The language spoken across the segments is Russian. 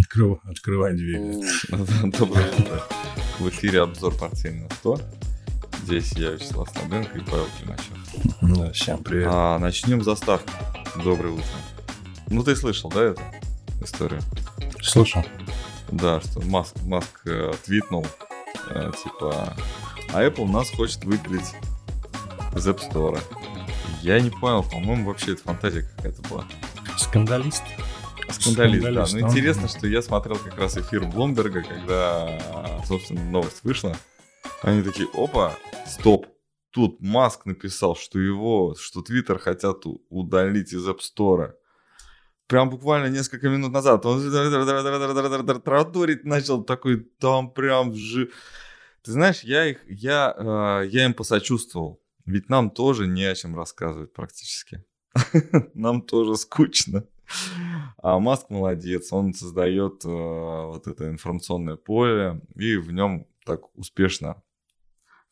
Открывай, открывай дверь. Доброе утро. В эфире обзор портфельного 100. Здесь я, Вячеслав Снабенко и Павел Климачев. Да, всем привет. А, начнем с заставки. Доброе утро. Ну, ты слышал, да, эту историю? Слушай. Да, что Маск, Маск э, твитнул, э, типа, а Apple нас хочет выпилить из App Store. Я не понял, по-моему, вообще это фантазия какая-то была. Скандалист. Скандалист, да. Скандалист, Ну, он- интересно, что я смотрел как раз эфир Бломберга, когда, собственно, новость вышла. Они такие, опа, стоп. Тут Маск написал, что его, что Твиттер хотят удалить из App Store. Прям буквально несколько минут назад он тараторить начал такой, там прям же... Ты знаешь, я их, я, э, я им посочувствовал. Ведь нам тоже не о чем рассказывать практически. Нам тоже скучно. А Маск молодец, он создает э, вот это информационное поле и в нем так успешно,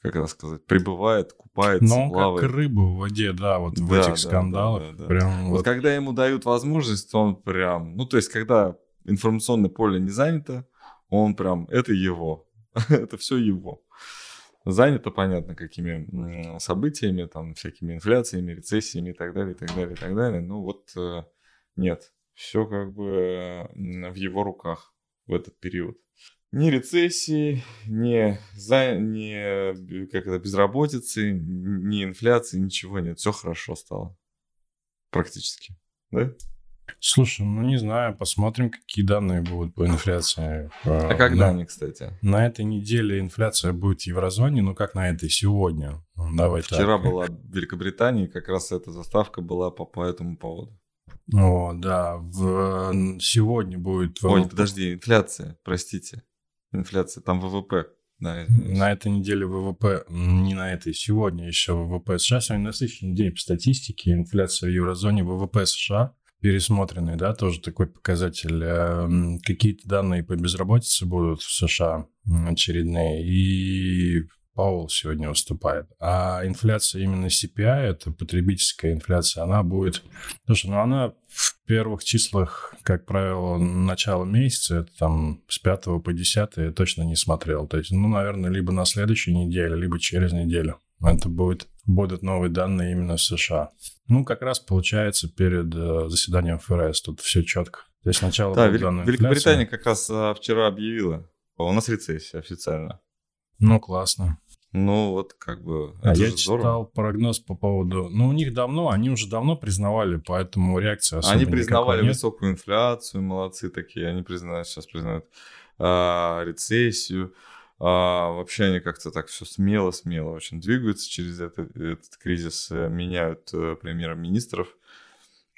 как это сказать, пребывает, купается, Но он плавает. как рыба в воде, да, вот в Да, этих да, скандалах. да, да, да. Прям Вот вот. когда ему дают возможность, он прям, ну то есть когда информационное поле не занято, он прям, это его, это все его. Занято, понятно, какими событиями, там, всякими инфляциями, рецессиями и так далее, и так далее, и так далее. Ну вот э, нет, все как бы э, в его руках в этот период. Ни рецессии, ни, за, ни как это, безработицы, ни инфляции, ничего нет. Все хорошо стало. Практически. Да? Слушай, ну не знаю, посмотрим, какие данные будут по инфляции. А когда они, кстати? На этой неделе инфляция будет в еврозоне, ну как на этой сегодня. Давай Вчера так. была в Великобритании, как раз эта заставка была по, по этому поводу. О, да, в, сегодня будет... в- Ой, подожди, инфляция, простите. Инфляция, там ВВП. Да, На этой неделе ВВП, не на этой, сегодня еще ВВП США. Сегодня насыщенный день по статистике. Инфляция в еврозоне, ВВП США пересмотренный, да, тоже такой показатель. Э, Какие-то данные по безработице будут в США очередные. И Паул сегодня выступает. А инфляция именно CPI, это потребительская инфляция, она будет... Слушай, ну она в первых числах, как правило, начало месяца, это там с 5 по 10 я точно не смотрел. То есть, ну, наверное, либо на следующей неделе, либо через неделю. Это будет, будут новые данные именно в США. Ну, как раз получается перед э, заседанием ФРС. Тут все четко. То есть сначала Да, Вели- Великобритания как раз а, вчера объявила. У нас рецессия официально. Ну, классно. Ну, вот как бы... А я же здорово. читал прогноз по поводу... Ну, у них давно, они уже давно признавали, поэтому реакция особо Они признавали высокую инфляцию, молодцы такие. Они признают, сейчас признают а, рецессию. А, вообще они как-то так все смело-смело очень двигаются через это- этот кризис, э, меняют э, премьер-министров.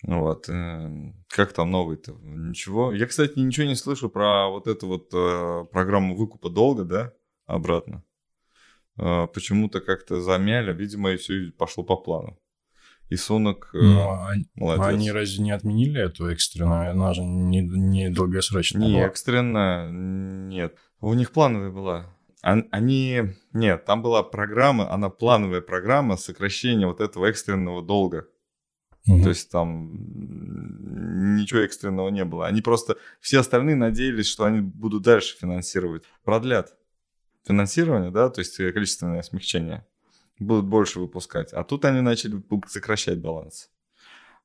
Вот. э, Как там новый-то? Ничего. Я, кстати, ничего не слышу про вот эту вот э, программу выкупа долга, да, обратно. Э, Почему-то как-то замяли, видимо, и все пошло по плану. И Сунок э, Ну, а они- молодец. они разве не отменили эту экстренную? Она же не, не долгосрочная Не, была. экстренно нет. У них плановая была. Они... Нет, там была программа, она плановая программа сокращения вот этого экстренного долга. Мгм. То есть там ничего экстренного не было. Они просто... Все остальные надеялись, что они будут дальше финансировать. Продлят финансирование, да, то есть э, количественное смягчение. Будут больше выпускать. А тут они начали сокращать баланс.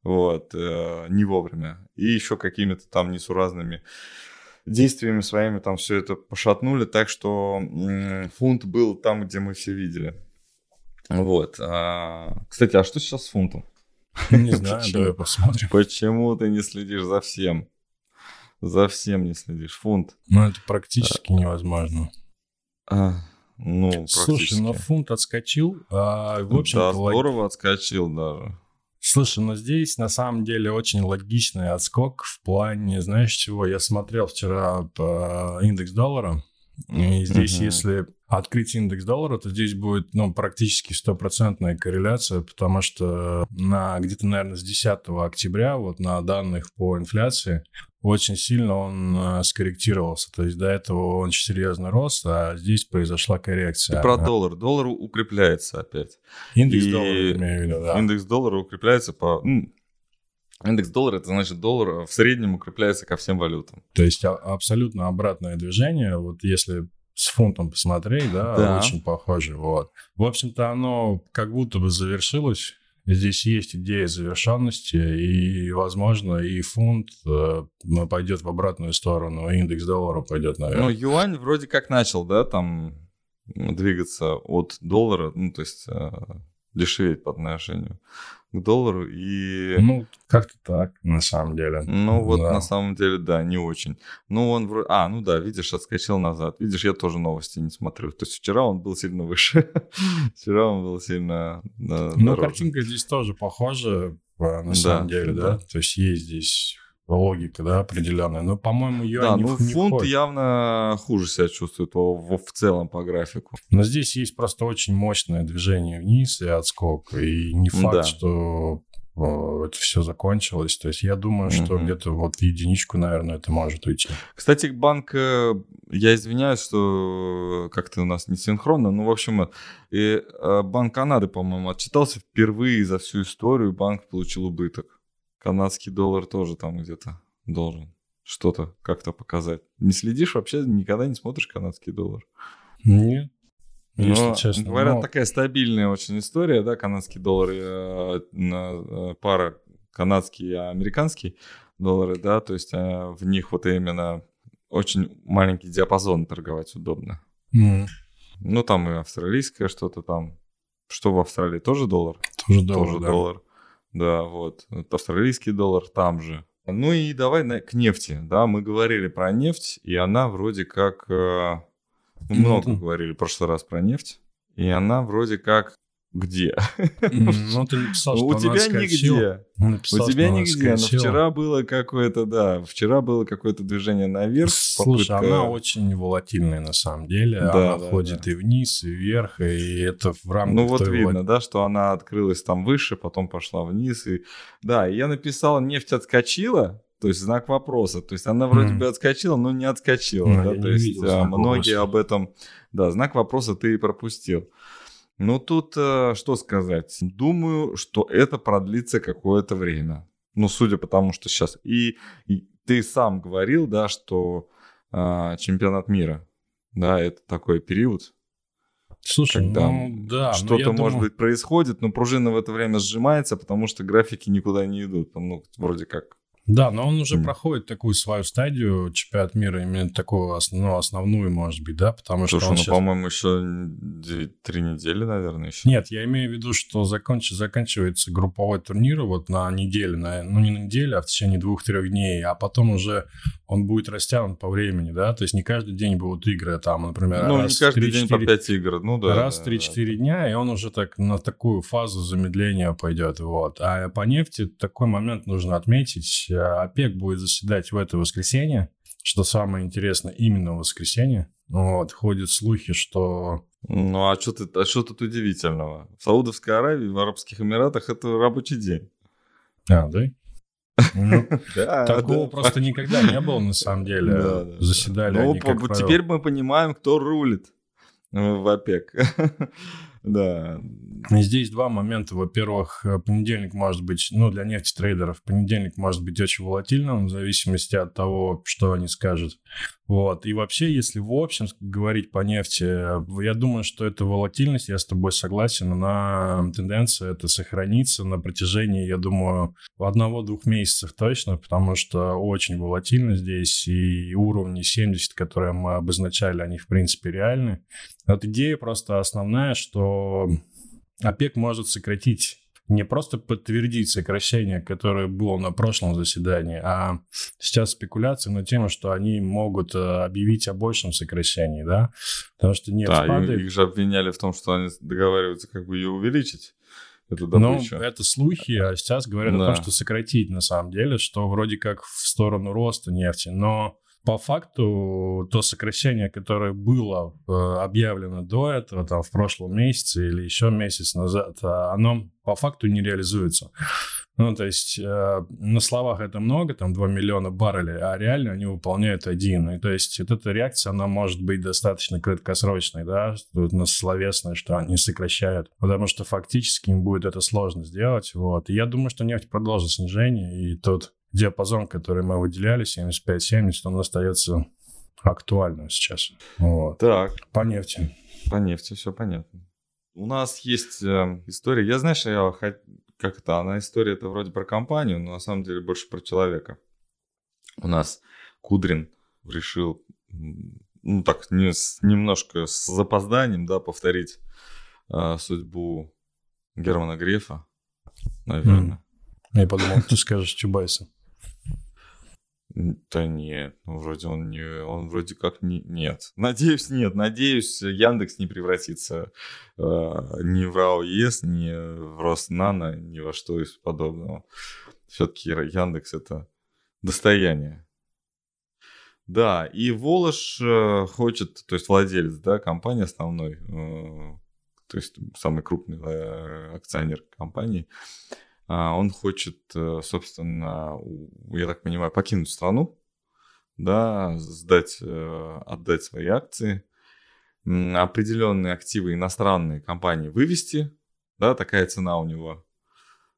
Вот. э, не вовремя. И еще какими-то там несуразными действиями своими там все это пошатнули, так что м, фунт был там, где мы все видели. Вот. А, Кстати, а что сейчас с фунтом? Не знаю, давай посмотрим. Почему ты не следишь за всем? За всем не следишь. Фунт. Ну, это практически невозможно. А, ну, Слушай, ну практически. фунт отскочил. а, в общем да, здорово отскочил даже. Слушай, ну здесь на самом деле очень логичный отскок в плане, знаешь чего, я смотрел вчера по индекс доллара, и здесь Мгм. если открыть индекс доллара, то здесь будет ну, практически стопроцентная корреляция, потому что на где-то, наверное, с 10 октября вот на данных по инфляции очень сильно он э, скорректировался. То есть до этого он очень серьезно рос, а здесь произошла коррекция. Ты про доллар. Доллар укрепляется опять. Индекс и доллара, имею в виду, да. Индекс доллара укрепляется по... Индекс доллара, это значит доллар в среднем укрепляется ко всем валютам. То есть а- абсолютно обратное движение. Вот если с фунтом посмотреть, да, Да. очень похоже. Вот. В общем-то, оно как будто бы завершилось. Здесь есть идея завершенности, и, возможно, и фунт э, пойдет в обратную сторону, индекс доллара пойдет наверх. Ну, юань вроде как начал, да, там двигаться от доллара, ну, то есть э, дешеветь по отношению к доллару. И, Ну, как-то так, на самом деле. ну, вот да. на самом деле, да, не очень. Ну, он вроде... А, ну да, видишь, отскочил назад. Видишь, я тоже новости не смотрю. То есть вчера он был сильно выше. Вчера он был сильно Ну, дороже. картинка здесь тоже похожа, э, на Да, самом деле, да? да. То есть есть здесь логика, да, определенная. Но, по-моему, ее Да, не, ну не фунт входит. явно хуже себя чувствует в, в- целом по графику. Но здесь есть просто очень мощное движение вниз и отскок. И не факт, Да. что это все закончилось. То есть я думаю, что Мгм. где-то вот в единичку, наверное, это может уйти. Кстати, банк, э, я извиняюсь, что как-то у нас не синхронно, ну, в общем, э, и э, Банк Канады, по-моему, отчитался впервые за всю историю, банк получил убыток. Канадский доллар тоже там где-то должен что-то как-то показать. Не следишь вообще, никогда не смотришь канадский доллар? Нет. Если Но, честно. Говорят, ну, такая стабильная очень история, да, канадский доллар, э, э, пара канадский и американский доллары, да, то есть э, в них вот именно очень маленький диапазон торговать удобно. м, Ну, там и австралийское что-то там. Что в Австралии? Тоже доллар? тоже доллар, Тоже да. доллар. Да, вот. Австралийский доллар там же. Ну и давай на- к нефти. Да, мы говорили про нефть, и она вроде как... э, много говорили в прошлый раз про нефть. И она вроде как... Где? Ну, ты написал, что У тебя нигде. Написал, У тебя нигде. Но вчера было какое-то, да, вчера было какое-то движение наверх. Слушай, попытка- она очень волатильная на самом деле. Да, она да, ходит да. и вниз, и вверх, и это в рамках Ну вот видно, да, что она открылась там выше, потом пошла вниз. И... Да, и я написал, нефть отскочила, то есть знак вопроса. То есть она вроде Мгм. бы отскочила, но не отскочила. Ну, да, то есть а, многие вопроса. об этом... Да, знак вопроса ты и пропустил. Ну тут э, что сказать? Думаю, что это продлится какое-то время. Ну, судя по тому, что сейчас... И, и ты сам говорил, да, что а, чемпионат мира, да, это такой период, Слушай, когда ну да, но что-то, может думаю- быть, происходит, но пружина в это время сжимается, потому что графики никуда не идут. Ну, вроде как. Да, но он уже М. проходит такую свою стадию чемпионат мира, именно такую основную, основную, может быть, да, потому что Слушай, он ну, щас- по-моему, еще три недели, наверное, еще. Нет, я имею в виду, что законч... заканчивается групповой турнир вот на неделю, на... ну не на неделю, а в течение двух-трех дней, а потом уже он будет растянут по времени, да, то есть не каждый день будут игры там, например, ну, раз не каждый в день по 3-4 5 игр. Ну, да. раз в да. 3-4 дня, и он уже так на такую фазу замедления пойдет. Вот. А по нефти такой момент нужно отметить. А, ОПЕК будет заседать в это воскресенье, что самое интересное, именно в воскресенье. Вот. Ходят слухи, что... Ну, а что, ты, а что тут удивительного? В Саудовской Аравии, в Арабских Эмиратах это рабочий день. А, да? Ну, Да, Такого да. просто никогда не было, на самом деле. Да, да, Заседали Ну, они, по- теперь мы понимаем, кто рулит э, в ОПЕК. Да. Здесь два момента. Во-первых, э, понедельник может быть, ну, для нефтетрейдеров, понедельник может быть очень волатильным, в зависимости от того, что они скажут. Вот. И вообще, если в общем говорить по нефти, я думаю, что эта волатильность, я с тобой согласен, она тенденция это сохранится на протяжении, я думаю, одного-двух месяцев точно, потому что очень волатильно здесь, и уровни 70, которые мы обозначали, они, в принципе, реальны. Вот идея просто основная, что ОПЕК может сократить, не просто подтвердить сокращение, которое было на прошлом заседании, а сейчас спекуляции на тему, что они могут э, объявить о большем сокращении, да, потому что нефть Да, падает. их же обвиняли в том, что они договариваются как бы ее увеличить, эту Ну, это слухи, а сейчас говорят о Да. том, что сократить на самом деле, что вроде как в сторону роста нефти. Но по факту то сокращение, которое было э, объявлено до этого, там, в прошлом месяце или еще месяц назад, а, оно по факту не реализуется. Ну, то есть э, на словах это много, там 2 миллиона баррелей, а реально они выполняют один. И то есть вот эта реакция, она может быть достаточно краткосрочной, да, тут на словесное, что они сокращают, потому что фактически им будет это сложно сделать, вот. И я думаю, что нефть продолжит снижение, и тот диапазон, который мы выделяли, 75-70, он остается актуальным сейчас. Вот. Так. По нефти. По нефти все понятно. У нас есть э, история. Я, знаешь, я как это, она история это вроде про компанию, но на самом деле больше про человека. У нас Кудрин решил, ну так, не, с, немножко с запозданием, да, повторить э, судьбу Германа Грефа, наверное. Mm. Я подумал, ты скажешь Чубайса. Да нет, ну вроде он не, он вроде как не, нет. Надеюсь, нет. Надеюсь, Яндекс не превратится э, ни в РАОЕС, ни в Роснано, ни во что из подобного. Все-таки Яндекс это достояние. Да, и Волош э, хочет, то есть владелец, да, компании основной, э, то есть самый крупный э, акционер компании, он хочет, э, собственно, я так понимаю, покинуть страну, да, сдать, э, отдать свои акции, определенные активы иностранные компании вывести, да, такая цена у него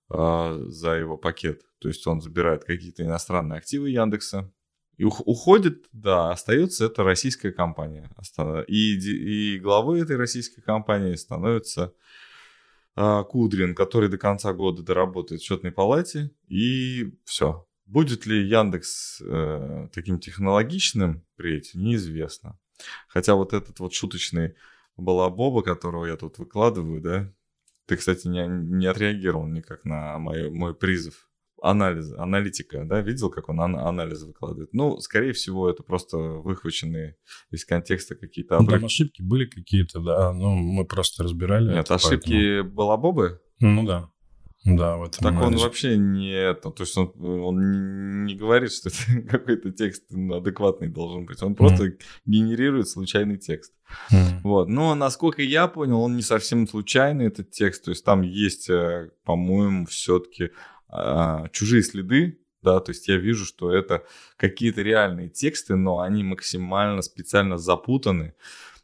а, за его пакет. То есть он забирает какие-то иностранные активы Яндекса, и уходит, да, остается это российская компания. И, и главой этой российской компании становится а, Кудрин, который до конца года доработает в счетной палате, и все. Будет ли Яндекс э, таким технологичным впредь, неизвестно. Хотя вот этот вот шуточный балабоба, которого я тут выкладываю, да, ты, кстати, не, не отреагировал никак на мой, мой призыв анализ, аналитика, да, видел, как он ан- анализ выкладывает? Ну, скорее всего, это просто выхваченные из контекста какие-то обрывки. Там ошибки были какие-то, да, ну, мы просто разбирали. Нет, это, ошибки поэтому... Балабобы? Ну, да. Да, вот. Так анализе. он вообще не то есть он, он не говорит, что это какой-то текст адекватный должен быть. Он просто mm. генерирует случайный текст. Mm. Вот. Но насколько я понял, он не совсем случайный этот текст. То есть там есть, э, по-моему, все-таки а, чужие следы, да, то есть я вижу, что это какие-то реальные тексты, но они максимально специально запутаны.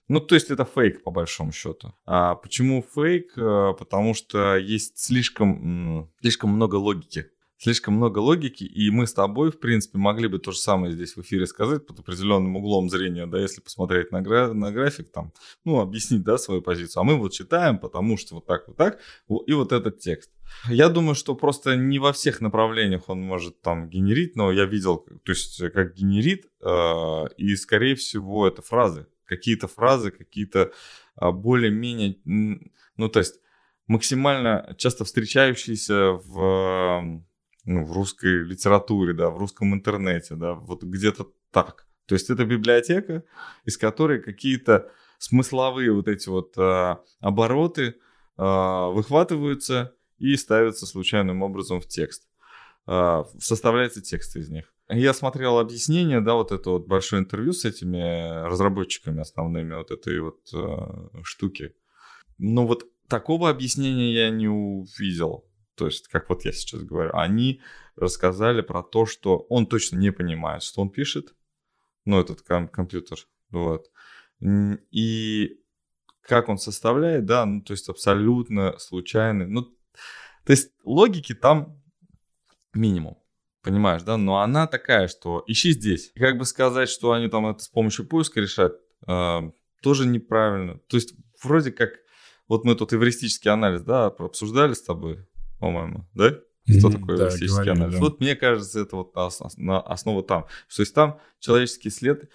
Ну, то есть это фейк, по большому счету. А почему фейк? А, потому что есть слишком, слишком много логики слишком много логики, и мы с тобой, в принципе, могли бы то же самое здесь в эфире сказать под определенным углом зрения, да, если посмотреть на, гра- на график, там, ну, объяснить, да, свою позицию. А мы вот читаем, потому что вот так, вот так, и вот этот текст. Я думаю, что просто не во всех направлениях он может там генерить, но я видел, то есть как генерит, э, и, скорее всего, это фразы. Какие-то фразы, какие-то э, более-менее, ну, то есть максимально часто встречающиеся в ну, в русской литературе, да, в русском интернете, да, вот где-то так. То есть это библиотека, из которой какие-то смысловые вот эти вот а, обороты а, выхватываются и ставятся случайным образом в текст. А, составляется текст из них. Я смотрел объяснение, да, вот это вот большое интервью с этими разработчиками основными вот этой вот а, штуки. Но вот такого объяснения я не увидел то есть, как вот я сейчас говорю, они рассказали про то, что он точно не понимает, что он пишет, ну, этот ком- компьютер, вот. И как он составляет, да, ну, то есть абсолютно случайный, ну, то есть логики там минимум, понимаешь, да, но она такая, что ищи здесь. И как бы сказать, что они там это с помощью поиска решают, э, тоже неправильно. То есть вроде как, вот мы тут эвристический анализ, да, обсуждали с тобой, по-моему, да? Что mm-hmm, такое да, эвристический анализ? Да. Вот мне кажется, это вот основа, там. То есть там человеческий след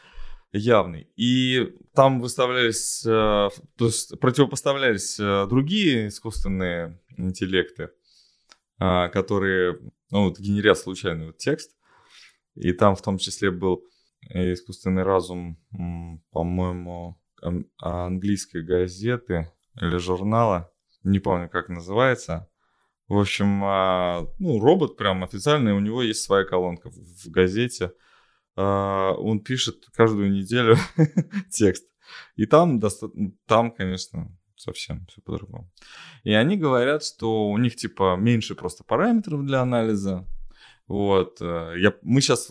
явный. И там выставлялись, э, то есть противопоставлялись э, другие искусственные интеллекты, э, которые, ну, вот генерят случайный вот текст. И там в том числе был искусственный разум, по-моему, английской газеты или журнала, не помню, как называется, в общем, а, ну, робот прям официальный, у него есть своя колонка в газете. А, он пишет каждую неделю текст. И там, там, конечно, совсем все по-другому. И они говорят, что у них типа меньше просто параметров для анализа. Вот. Э, я, мы сейчас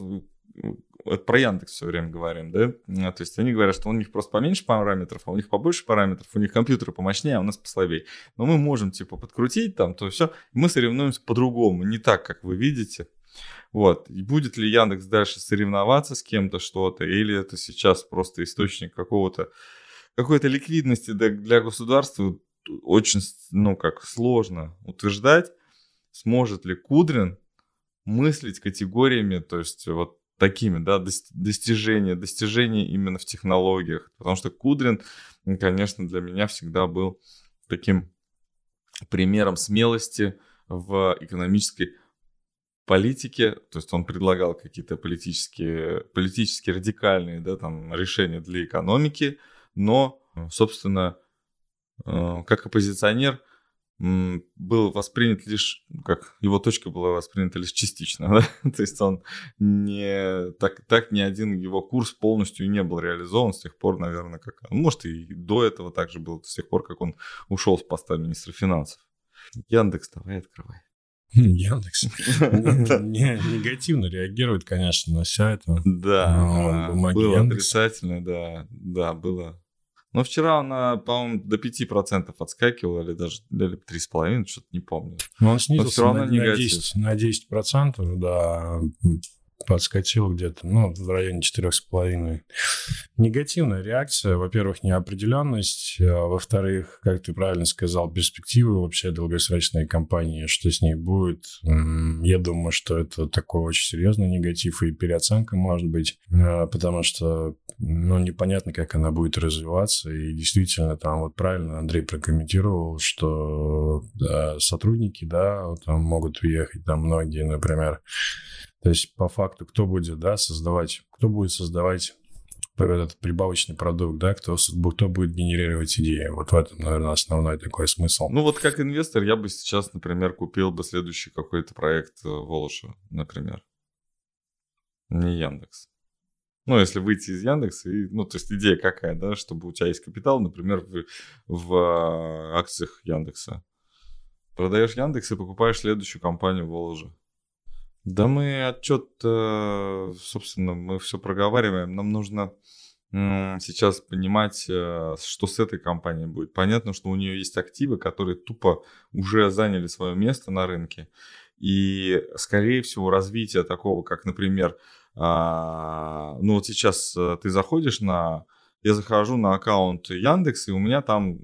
это про Яндекс все время говорим, да? А, то есть они говорят, что у них просто поменьше параметров, а у них побольше параметров, у них компьютеры помощнее, а у нас послабее. Но мы можем, типа, подкрутить там, то все. Мы соревнуемся по-другому, не так, как вы видите. Вот. И будет ли Яндекс дальше соревноваться с кем-то что-то, или это сейчас просто источник какого-то какой-то ликвидности для, государства очень, ну, как сложно утверждать, сможет ли Кудрин мыслить категориями, то есть вот такими, да, достижения, достижения именно в технологиях. Потому что Кудрин, конечно, для меня всегда был таким примером смелости в экономической политике, то есть он предлагал какие-то политические, политически радикальные да, там, решения для экономики, но, собственно, э, как оппозиционер был воспринят лишь, как его точка была воспринята лишь частично, да? то есть он не, так, так ни один его курс полностью не был реализован с тех пор, наверное, как, может и до этого также было, с тех пор, как он ушел с поста министра финансов. Яндекс, давай открывай. Яндекс негативно реагирует, конечно, на все это. Да, было отрицательно, да, да, было но вчера она, по-моему, до 5% отскакивала, или даже или 3,5%, что-то не помню. Но он снизился Но на, на, 10, на 10%, да, подскочил где-то, ну, в районе 4,5. Негативная реакция. Во-первых, неопределенность. А во-вторых, как ты правильно сказал, перспективы вообще долгосрочной компании, что с ней будет. Я думаю, что это такой очень серьезный негатив и переоценка может быть, а, потому что ну, непонятно, как она будет развиваться. И действительно, там вот правильно Андрей прокомментировал, что да, сотрудники, да, там могут уехать, там многие, например, то есть, по факту, кто будет, да, создавать, кто будет создавать этот прибавочный продукт, да, кто, кто будет генерировать идеи. Вот в этом, наверное, основной такой смысл. Ну вот как инвестор я бы сейчас, например, купил бы следующий какой-то проект э, Волоша, например. Не Яндекс. Ну, если выйти из Яндекса, и, ну, то есть идея какая, да, чтобы у тебя есть капитал, например, в, в а, акциях Яндекса. Продаешь Яндекс и покупаешь следующую компанию Воложа. Да мы отчет, э, собственно, мы все проговариваем. Нам нужно сейчас понимать, э, что с этой компанией будет. Понятно, что у нее есть активы, которые тупо уже заняли свое место на рынке. И, скорее всего, развитие такого, как, например, а, ну вот сейчас э, ты заходишь на... Я захожу на аккаунт Яндекс, и у меня там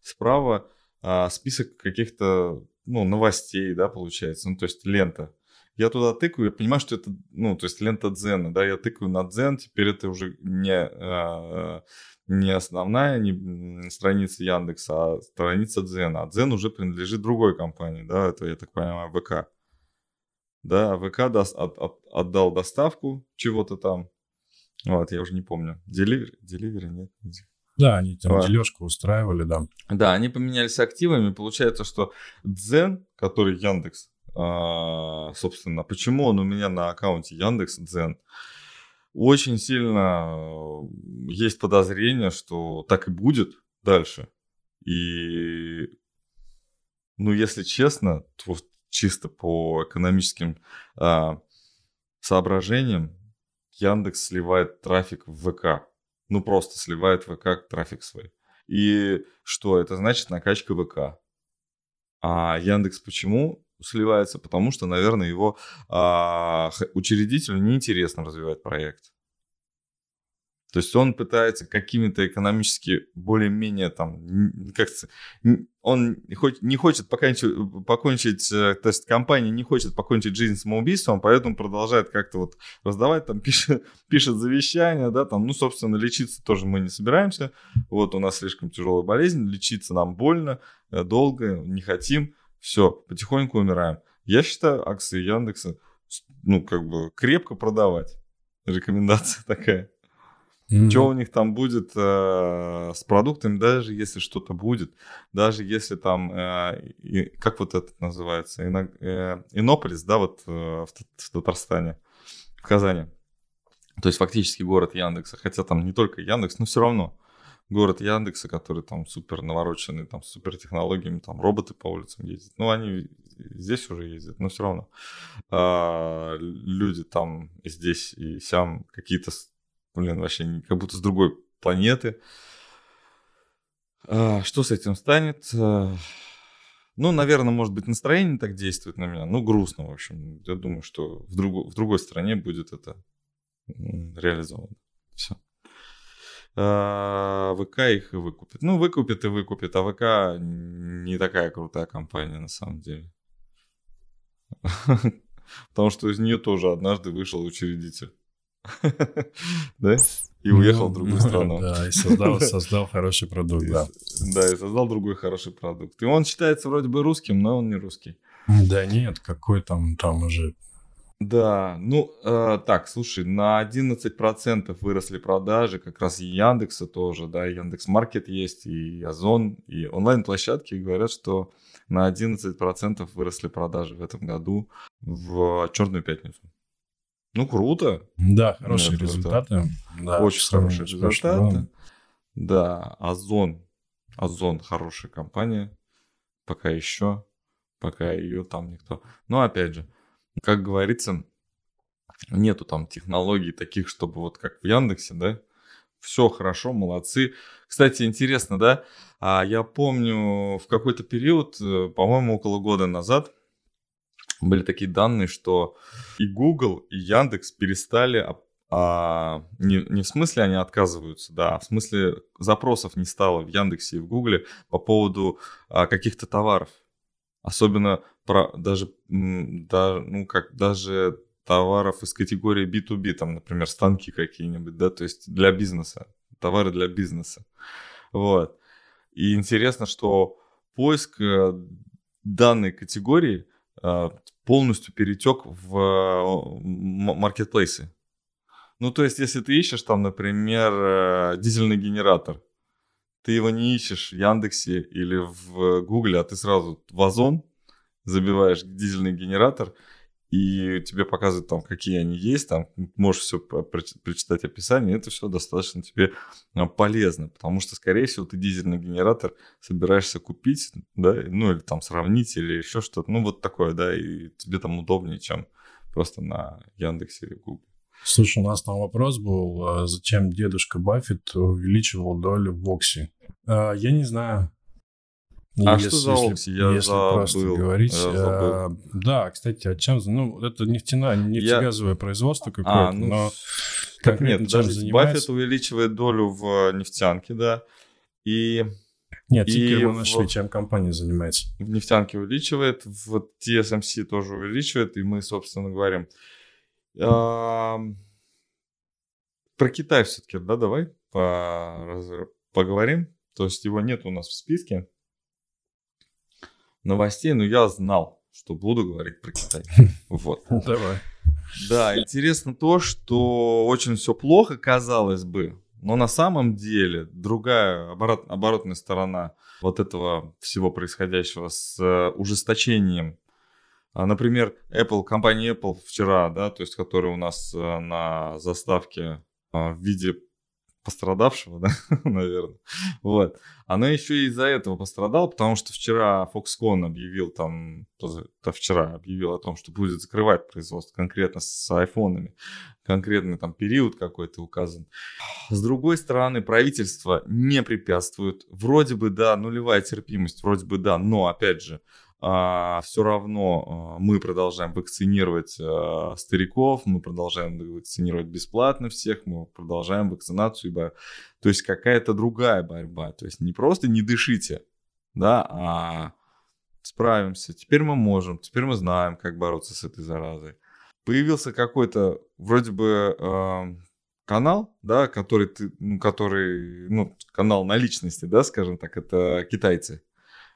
справа а, список каких-то ну, новостей, да, получается, ну, то есть лента я туда тыкаю, я понимаю, что это, ну, то есть лента Дзена, да, я тыкаю на Дзен, теперь это уже не, а, не основная не страница Яндекса, а страница Дзена. А Дзен уже принадлежит другой компании, да, это, я так понимаю, ВК. Да, ВК даст, от, от, отдал доставку чего-то там. Вот, я уже не помню. Деливери? Деливери, нет? Да, они там вот. дележку устраивали, да. Да, они поменялись активами. Получается, что Дзен, который Яндекс собственно, почему он у меня на аккаунте Яндекс Дзен. Очень сильно э, есть подозрение, что так и будет дальше. И, ну, если честно, то чисто по экономическим а, соображениям, Яндекс сливает трафик в ВК. Ну, просто сливает ВК трафик свой. И что? Это значит накачка ВК. А Яндекс почему сливается, потому что, наверное, его а, учредителю неинтересно развивать проект. То есть он пытается какими-то экономически более-менее там, как он хоть не хочет покончить, покончить, э, то есть компания не хочет покончить жизнь самоубийством, поэтому продолжает как-то вот раздавать, там пишет, пишет завещание, да, там, ну, собственно, лечиться тоже мы не собираемся, вот у нас слишком тяжелая болезнь, лечиться нам больно, э, долго, не хотим, все, потихоньку умираем. Я считаю акции Яндекса, ну, как бы крепко продавать. Рекомендация такая. Mm-hmm. Что у них там будет э, с продуктами, даже если что-то будет, даже если там, э, и, как вот это называется, Ино, э, Иннополис, да, вот э, в, в Татарстане, в Казани. То есть фактически город Яндекса, хотя там не только Яндекс, но все равно. город Яндекса, который там супер навороченный, там супер технологиями, там роботы по улицам ездят. Ну, они здесь уже ездят, но все равно. А, люди там здесь, и сям какие-то, блин, вообще как будто с другой планеты. А, что с этим станет? А, ну, наверное, может быть, настроение так действует на меня. Ну, грустно, в общем. Я думаю, что в, друг, в другой стране будет это реализовано. Все. А, ВК их и выкупит. Ну, выкупит и выкупит, а ВК не такая крутая компания на самом деле. Потому что из нее тоже однажды вышел учредитель. Да? И уехал в другую ну, страну. Да, и создал, создал хороший продукт, да. Да, и создал другой хороший продукт. И он считается вроде бы русским, но он не русский. Да нет, какой там, там уже да, ну э, так, слушай, на 11% выросли продажи, как раз и Яндекса тоже, да, Яндекс Маркет есть, и Озон, и онлайн-площадки говорят, что на 11% выросли продажи в этом году в Черную пятницу. Ну, круто. Да, хорошие Нет, результаты. Да, Очень хорошие результаты. Да, Озон. Озон хорошая компания. Пока еще. Пока ее там никто. Но опять же, как говорится, нету там технологий таких, чтобы вот как в Яндексе, да, все хорошо, молодцы. Кстати, интересно, да, а я помню в какой-то период, э, по-моему, около года назад, были такие данные, что и Google, и Яндекс перестали, а, не, не в смысле они отказываются, да, а в смысле запросов не стало в Яндексе и в Гугле по поводу а, каких-то товаров. Особенно про, даже, да, ну, как даже товаров из категории B2B, там, например, станки какие-нибудь, да, то есть для бизнеса, товары для бизнеса. Вот. И интересно, что поиск э, данной категории э, полностью перетек в э, маркетплейсы. Ну, то есть, если ты ищешь там, например, дизельный генератор, ты его не ищешь в Яндексе или в Гугле, а ты сразу в Озон забиваешь дизельный генератор, и тебе показывают там, какие они есть, там можешь все прочитать описание, это все достаточно тебе а, полезно, потому что, скорее всего, ты дизельный генератор собираешься купить, да, ну или там сравнить, или еще что-то, ну вот такое, да, и тебе там удобнее, чем просто на Яндексе или Google. Слушай, у нас там вопрос был, а зачем дедушка Баффет увеличивал долю в Окси? А, я не знаю. А если, что за Окси? Я если забыл. просто говорить. Я забыл. А, да, кстати, а чем... Ну, это нефтяное, нефтегазовое я... производство какое-то, а, ну, но как нет, занимается? Баффет увеличивает долю в нефтянке, да, и... Нет, тикер мы нашли, в... чем компания занимается. В нефтянке увеличивает, в TSMC тоже увеличивает, и мы, собственно, говорим... А... Про Китай все-таки, да, давай по... поговорим. То есть его нет у нас в списке новостей, но я знал, что буду говорить про Китай. Вот. Давай. Да, интересно то, что очень все плохо, казалось бы, но на самом деле другая оборот, оборотная сторона вот этого всего происходящего с э, ужесточением. А, например, Apple, компания Apple вчера, да, то есть которая у нас э, на заставке а, в виде пострадавшего, да, наверное. Вот. Она еще и из-за этого пострадала, потому что вчера Foxconn объявил там, то вчера объявил о том, что будет закрывать производство конкретно с айфонами. Конкретный там период какой-то указан. С другой стороны, правительство не препятствует. Вроде бы, да, нулевая терпимость, вроде бы, да, но, опять же, все равно а, мы продолжаем вакцинировать а, стариков, мы продолжаем вакцинировать бесплатно всех, мы продолжаем вакцинацию. То есть какая-то другая борьба. То есть не просто не дышите, да, а справимся. Теперь мы можем, теперь мы знаем, как бороться с этой заразой. Появился какой-то вроде бы э, канал, да, который ты, ну, который, ну, канал наличности, да, скажем так, это китайцы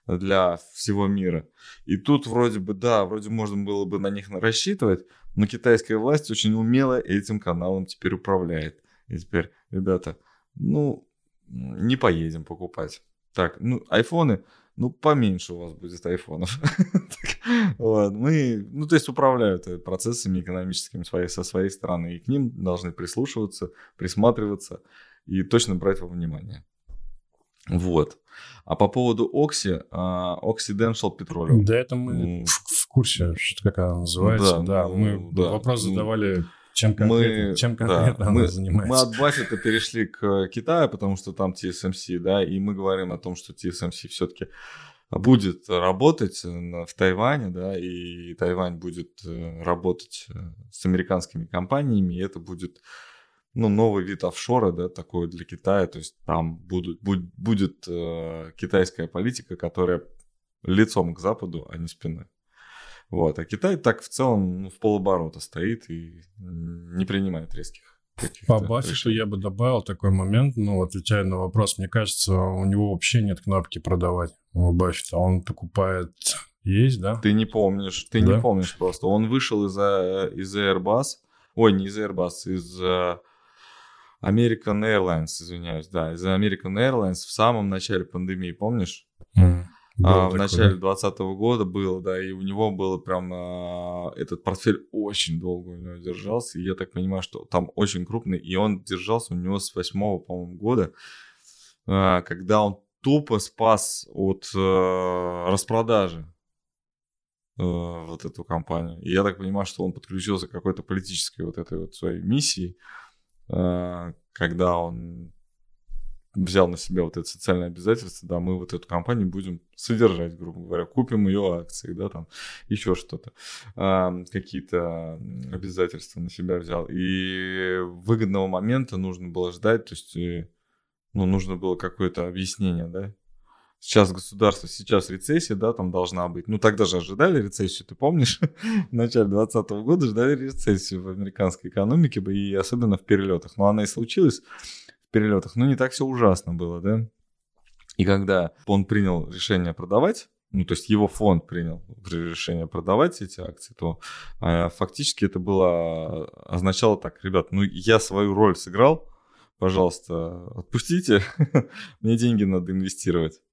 для всего мира. И тут вроде бы, да, вроде можно было бы на них рассчитывать, но китайская власть очень умело этим каналом теперь управляет. И теперь, ребята, ну, не поедем покупать. Так, ну, айфоны, ну, поменьше у вас будет айфонов. вот, мы, ну, то есть управляют процессами экономическими своей, со своей стороны, и к ним должны прислушиваться, присматриваться и точно брать во внимание. Вот. А по поводу uh, Occidental Petroleum. Да, это мы mm. в, курсе, что, как она называется. Да, да мы да, вопрос задавали чем конкретно, мы, чем конкретно да, она мы, занимается? Мы от Баффета перешли к Китаю, потому что там TSMC, да, и мы говорим о том, что TSMC все-таки будет работать в Тайване, да, и Тайвань будет э, работать э, с американскими компаниями, и это будет ну, новый вид офшора, да, такой для Китая, то есть там будут, будет, будет э, китайская политика, которая лицом к Западу, а не спиной. Вот. А Китай так в целом ну, в полоборота стоит и не принимает резких по Баффету я бы добавил такой момент, ну, отвечая на вопрос, мне кажется, у него вообще нет кнопки продавать у Баффета, он покупает... Есть, да? Ты не помнишь, ты да? не помнишь просто. Он вышел из, из Airbus, ой, не из Airbus, из э, American Airlines, извиняюсь, да, из American Airlines в самом начале пандемии, помнишь? Mm. А, в начале 2020 года было, да, и у него было прям а, этот портфель очень долго у него держался, и я так понимаю, что там очень крупный, и он держался у него с восьмого, по-моему, года, а, когда он тупо спас от а, распродажи а, вот эту компанию. И я так понимаю, что он подключился к какой-то политической вот этой вот своей миссии, когда он взял на себя вот это социальное обязательство, да, мы вот эту компанию будем содержать, грубо говоря, купим ее акции, да, там, еще что-то, а, какие-то обязательства на себя взял. И выгодного момента нужно было ждать, то есть, э, ну, нужно было какое-то объяснение, да, сейчас государство, сейчас рецессия, да, там должна быть. Ну, тогда же ожидали рецессию, ты помнишь? в начале 2020 года ждали рецессию в американской экономике, и особенно в перелетах. Но она и случилась перелетах. Ну, не так все ужасно было, да? И когда он принял решение продавать, ну, то есть его фонд принял решение продавать эти акции, то а, фактически это было, означало так, ребят, ну, я свою роль сыграл, пожалуйста, отпустите, мне деньги надо инвестировать.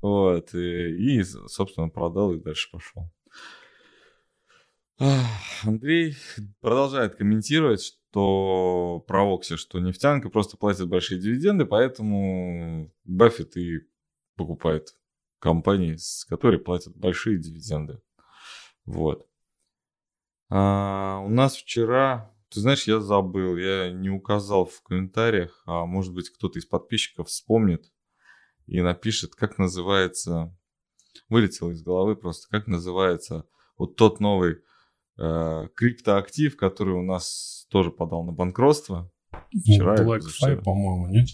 Вот, и, собственно, продал и дальше пошел. Андрей продолжает комментировать, что про Окси, что нефтянка просто платит большие дивиденды, поэтому Баффет и покупает компании, с которой платят большие дивиденды. Вот. А, у нас вчера, ты знаешь, я забыл, я не указал в комментариях, а может быть кто-то из подписчиков вспомнит и напишет, как называется, вылетело из головы просто, как называется вот тот новый э, криптоактив, который у нас тоже подал на банкротство. Вчера BlackFi, по-моему, нет?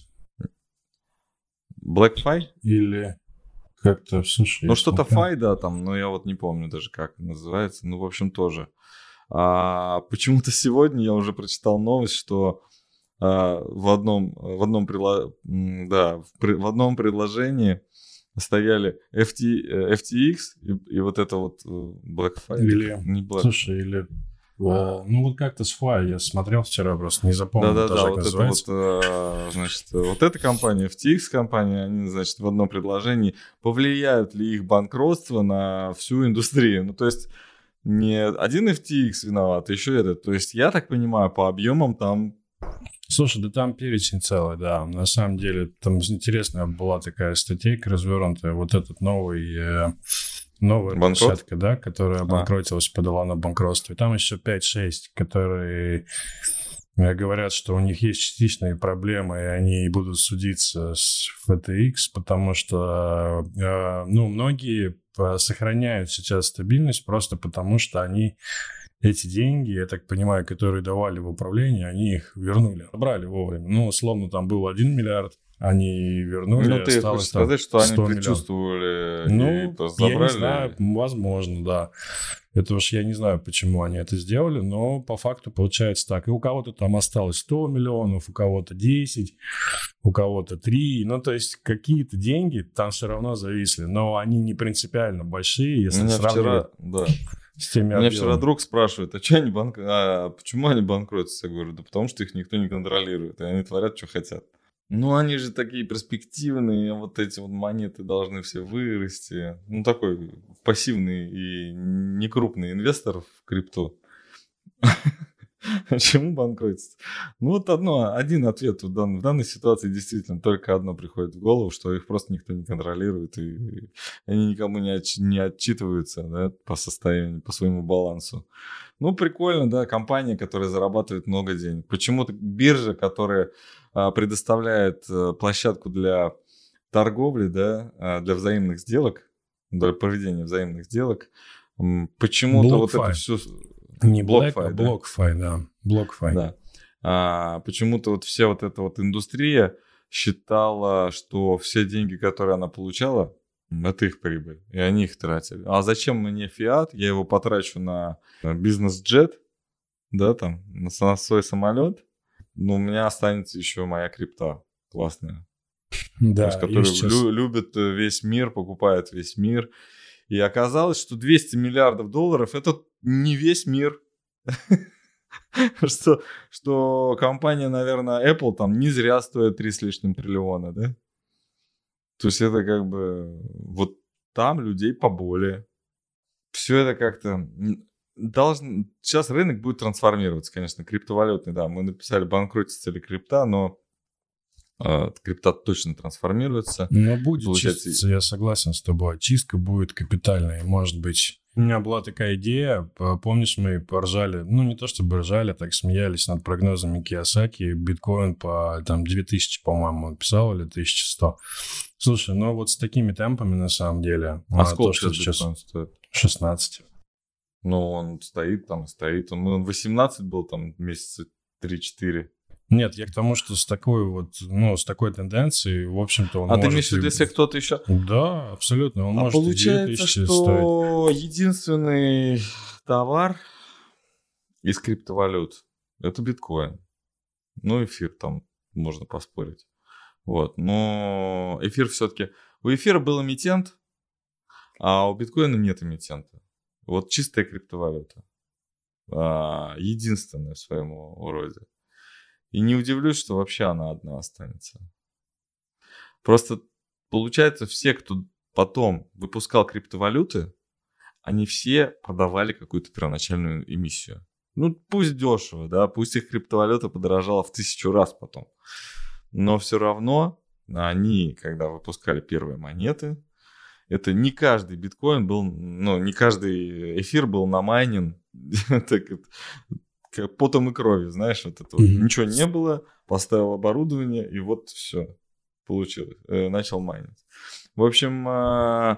BlackFi? Или как-то, слушай... Ну, что-то Fi, да, там, но я вот не помню даже, как называется. Ну, в общем, тоже. А, почему-то сегодня я уже прочитал новость, что в одном, в одном, прило... да, в, в одном предложении стояли FT, FTX и, и вот это вот э, BlackFi. Или, не Black. слушай, или Uh, ну вот как-то с Fly я смотрел вчера, просто не запомнил. Да-да-да, вот это вот, э, значит, вот эта компания, FTX компания, они, значит, в одном предложении повлияют ли их банкротство на всю индустрию. Ну то есть не один FTX виноват, а еще этот. То есть я так понимаю, по объемам там Слушай, да там перечень целый, да. На самом деле, там интересная была такая статейка развернутая. Вот этот новый, э, новая Банкрот? площадка, да, которая а. обанкротилась, а. подала на банкротство. И там еще 5-6, которые э, говорят, что у них есть частичные проблемы, и они будут судиться с FTX, потому что, э, ну, многие сохраняют сейчас стабильность просто потому, что они эти деньги, я так понимаю, которые давали в управление, они их вернули, брали вовремя. Ну, условно, там был 1 миллиард, они вернули, Ну, ты хочешь сказать, что они предчувствовали ну, и забрали? я не знаю, возможно, да. Это уж я не знаю, почему они это сделали, но по факту получается так. И у кого-то там осталось 100 миллионов, у кого-то 10, у кого-то 3. Ну, то есть какие-то деньги там все равно зависли, но они не принципиально большие, если Меня сравнивать. вчера, да с теми Меня вчера друг спрашивает, а, что они банк... а почему они банкротятся? Я говорю, да потому что их никто не контролирует, и они творят, что хотят. Ну, они же такие перспективные, вот эти вот монеты должны все вырасти. Ну, такой пассивный и некрупный инвестор в крипту. Почему банкротится? Ну вот одно, один ответ в, дан, в данной ситуации действительно только одно приходит в голову, что их просто никто не контролирует, и они никому не, отч, не отчитываются да, по состоянию, по своему балансу. Ну, прикольно, да, компания, которая зарабатывает много денег. Почему-то биржа, которая а, предоставляет а, площадку для торговли, да, а, для взаимных сделок, для проведения взаимных сделок, почему-то вот это все не BlockFi, а да? BlockFi, да. BlockFi. Да. А, почему-то вот вся вот эта вот индустрия считала, что все деньги, которые она получала, это их прибыль, и они их тратили. А зачем мне фиат? Я его потрачу на бизнес-джет, да, там, на свой самолет. Но у меня останется еще моя крипта классная. Да, есть, которая сейчас... лю- любит весь мир, покупает весь мир. И оказалось, что 200 миллиардов долларов это не весь мир. что, что компания, наверное, Apple там не зря стоит 3 с лишним триллиона, да? То есть это как бы вот там людей поболее. Все это как-то должен... Сейчас рынок будет трансформироваться, конечно, криптовалютный, да. Мы написали банкротится ли крипта, но э, крипта точно трансформируется. Но будет Получается... чиститься, я согласен с тобой. Чистка будет капитальная, может быть у меня была такая идея, помнишь, мы поржали, ну не то чтобы ржали, а так смеялись над прогнозами Киосаки, биткоин по там 2000, по-моему, писал или 1100. Слушай, ну вот с такими темпами на самом деле... А, а сколько то, сейчас биткоин стоит? 16. Ну, он стоит там, стоит. Он, он 18 был там месяца 3-4. Нет, я к тому, что с такой вот, ну, с такой тенденцией, в общем-то, он А может... ты имеешь в виду, если кто-то еще... Да, абсолютно, он а может получается, что стоить. единственный товар из криптовалют – это биткоин. Ну, эфир там можно поспорить. Вот, но эфир все-таки... У эфира был эмитент, а у биткоина нет эмитента. Вот чистая криптовалюта. А, единственная в своем роде. И не удивлюсь, что вообще она одна останется. Просто получается, все, кто потом выпускал криптовалюты, они все продавали какую-то первоначальную эмиссию. Ну, пусть дешево, да, пусть их криптовалюта подорожала в тысячу раз потом. Но все равно они, когда выпускали первые монеты, это не каждый биткоин был, ну, не каждый эфир был на майнин как потом и кровью, знаешь, вот это вот. Mm-hmm. Ничего не было, поставил оборудование, и вот все получилось. Э, начал майнить. В общем, э,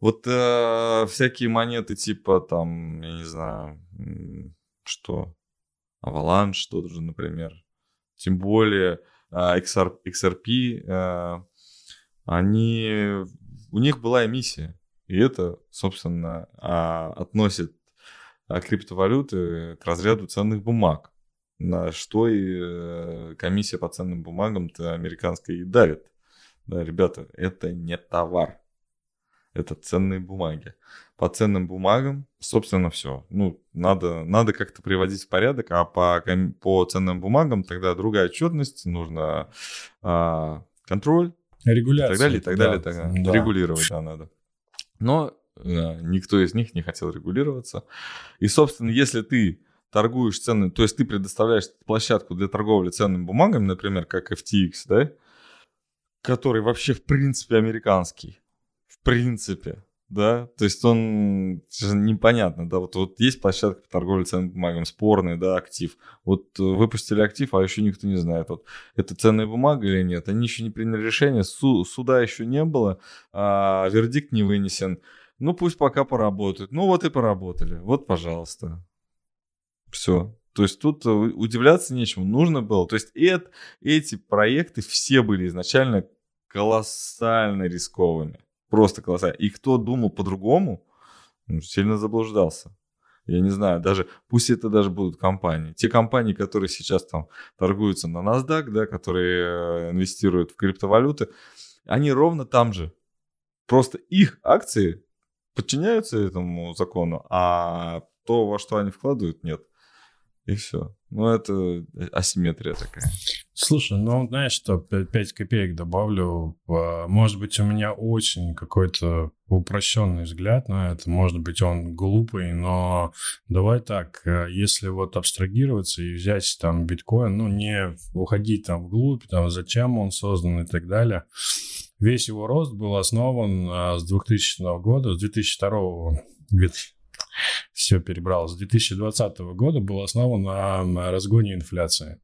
вот э, всякие монеты типа там, я не знаю, что, Avalanche, что же, например. Тем более XR, XRP, они, у них была эмиссия. И это, собственно, э, относит а криптовалюты к разряду ценных бумаг. На что и э, комиссия по ценным бумагам-то американская и давит. Да, ребята, это не товар. Это ценные бумаги. По ценным бумагам, собственно, все. Ну, надо, надо как-то приводить в порядок, а по, по ценным бумагам тогда другая отчетность, нужно а, контроль. Регуляция. И так далее, и так далее. Да, так, да. Регулировать да, надо. Но Э, никто из них не хотел регулироваться. И, собственно, если ты торгуешь ценными, то есть ты предоставляешь площадку для торговли ценными бумагами, например, как FTX, да, который вообще в принципе американский, в принципе, да, то есть он непонятно, да, вот, вот есть площадка по торговле ценными бумагами, спорный, да, актив, вот э, выпустили актив, а еще никто не знает, вот это ценная бумага или нет, они еще не приняли решение, су- суда еще не было, а вердикт не вынесен, ну, пусть пока поработают. Ну, вот и поработали. Вот, пожалуйста. Все. То есть тут э, удивляться нечему. Нужно было. То есть это, эти проекты все были изначально колоссально рисковыми. Просто колоссально. И кто думал по-другому, ну, сильно заблуждался. Я не знаю, даже пусть это даже будут компании. Те компании, которые сейчас там торгуются на NASDAQ, да, которые э, инвестируют в криптовалюты, они ровно там же. Просто их акции подчиняются этому закону, а то, во что они вкладывают, нет. И все. Ну, это асимметрия такая. Слушай, ну, знаешь что, 5 копеек добавлю. Может быть, у меня очень какой-то упрощенный взгляд на это. Может быть, он глупый, но давай так, э, если вот абстрагироваться и взять там биткоин, ну, не уходить там вглубь, там, зачем он создан и так далее. Весь его рост был основан а, с 2000 года, с 2002 все перебрал. С 2020 года был основан на разгоне инфляции.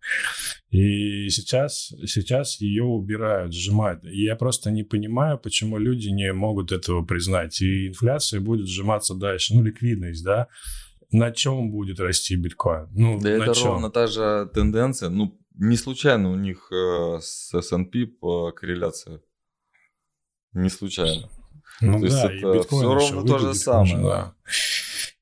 И сейчас, сейчас ее убирают, сжимают. И я просто не понимаю, почему люди не могут этого признать. И инфляция будет сжиматься дальше. Ну, ликвидность, да? На чем будет расти биткоин? Ну, да на это чем? ровно та же тенденция. Ну, не случайно у них э, с S&P по корреляции. Не случайно. Ну То есть да, и это биткоин всё еще ровно то же самое, да.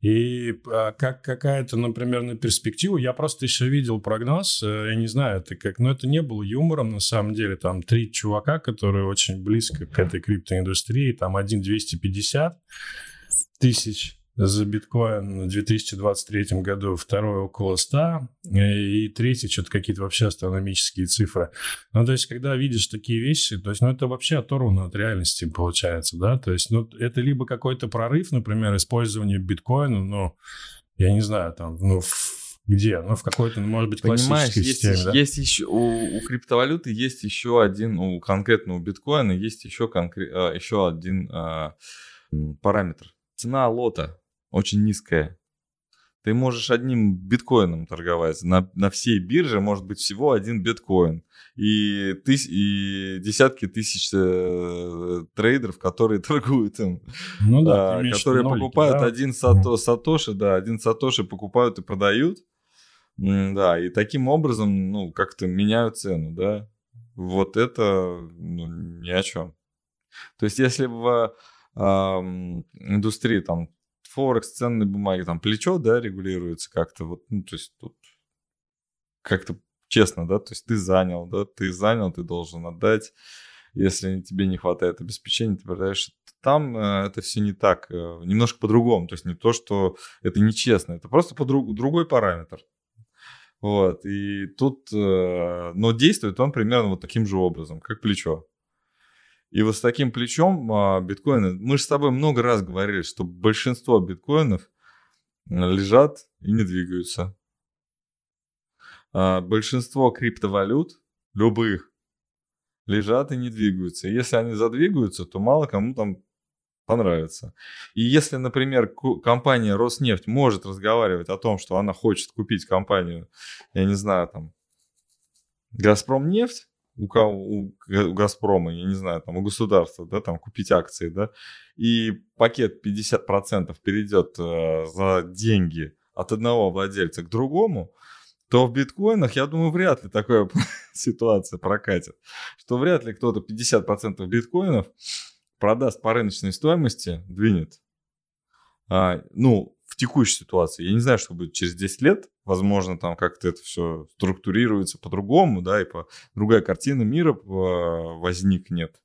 И а, как какая-то, например, на перспективу, я просто еще видел прогноз, э, я не знаю, это как, но это не было юмором на самом деле, там три чувака, которые очень близко к этой криптоиндустрии, там один 250 тысяч за биткоин в 2023 году, второй около 100, и третий что-то какие-то вообще астрономические цифры. Ну, то есть, когда видишь такие вещи, то есть, ну, это вообще оторвано от реальности получается, да, то есть, ну, это либо какой-то прорыв, например, использование биткоина, ну, я не знаю, там, ну, где? Ну, в какой-то, ну, может быть, Понимаешь, классической есть, системе, да? есть еще у, у криптовалюты есть еще один, у конкретно у биткоина есть еще, конкре- а, еще один а, параметр. Цена лота очень низкая. Ты можешь одним биткоином торговать. На, на всей бирже может быть всего один биткоин. И, тыс, и десятки тысяч э, трейдеров, которые торгуют им. Ну да, а, которые нолики, покупают да? один сато, сатоши, да, один сатоши покупают и продают. Да, и таким образом, ну, как-то меняют цену, да. Вот это ну, ни о чем. То есть, если в ам, индустрии там Форекс, ценные бумаги, там плечо, да, регулируется как-то, вот, ну, то есть тут как-то честно, да, то есть ты занял, да, ты занял, ты должен отдать. Если тебе не хватает обеспечения, ты продаешь. Там э, это все не так, э, немножко по-другому. То есть не то, что это нечестно, это просто по другой параметр. Вот, и тут, э, но действует он примерно вот таким же образом, как плечо. И вот с таким плечом а, биткоины, мы же с тобой много раз говорили, что большинство биткоинов лежат и не двигаются. А, большинство криптовалют, любых, лежат и не двигаются. И если они задвигаются, то мало кому там понравится. И если, например, компания Роснефть может разговаривать о том, что она хочет купить компанию, я не знаю, там, Газпром нефть, у, кого, у, у Газпрома, я не знаю, там, у государства, да, там, купить акции, да, и пакет 50% перейдет э, за деньги от одного владельца к другому, то в биткоинах, я думаю, вряд ли такая ситуация прокатит. Что вряд ли кто-то 50% биткоинов продаст по рыночной стоимости, двинет. А, ну, текущей ситуации. Я не знаю, что будет через 10 лет. Возможно, там как-то это все структурируется по-другому, да, и по другая картина мира э, возникнет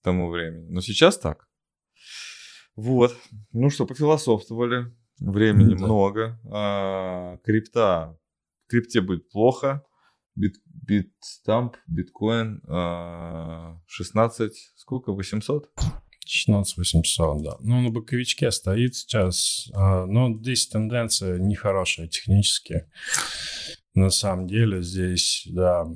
к тому времени. Но сейчас так. Вот. Ну что, пофилософствовали. Времени Да. много. А, крипта. Крипте будет плохо. Бит, битстамп, биткоин. а, 16, сколько? 800? 16 800, да. Ну, на боковичке стоит сейчас. а, Но здесь тенденция нехорошая технически. На самом деле здесь, да.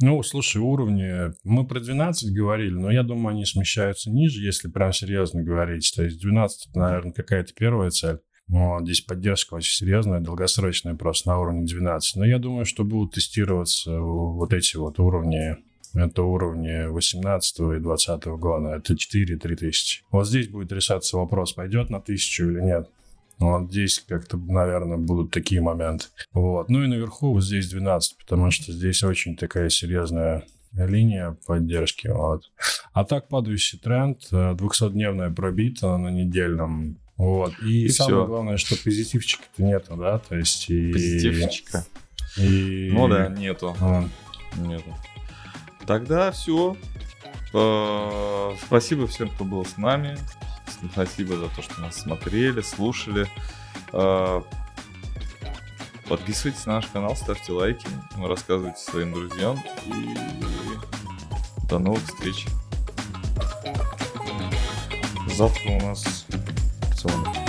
Ну, слушай, уровни... Мы про 12 говорили, но я думаю, они смещаются ниже, если прям серьезно говорить. То есть 12, наверное, какая-то первая цель. Вот, здесь поддержка очень серьезная, долгосрочная просто на уровне 12. Но я думаю, что будут тестироваться вот эти вот уровни это уровни 18 и 20 года. Это 4-3 тысячи. Вот здесь будет решаться вопрос, пойдет на тысячу или нет. Вот здесь как-то, наверное, будут такие моменты. Вот. Ну и наверху вот здесь 12, потому что здесь очень такая серьезная линия поддержки. Вот. А так падающий тренд, э, 200-дневная пробита на недельном. Вот. И, И самое всё. главное, что позитивчика-то нету, да, то есть и... Позитивчика. и- Ну да, нету. Вот. Нету. Тогда все. Спасибо всем, кто был с нами. Спасибо за то, что нас смотрели, слушали. Э, Подписывайтесь на наш канал, ставьте лайки, рассказывайте своим друзьям и до новых встреч. Завтра у нас целом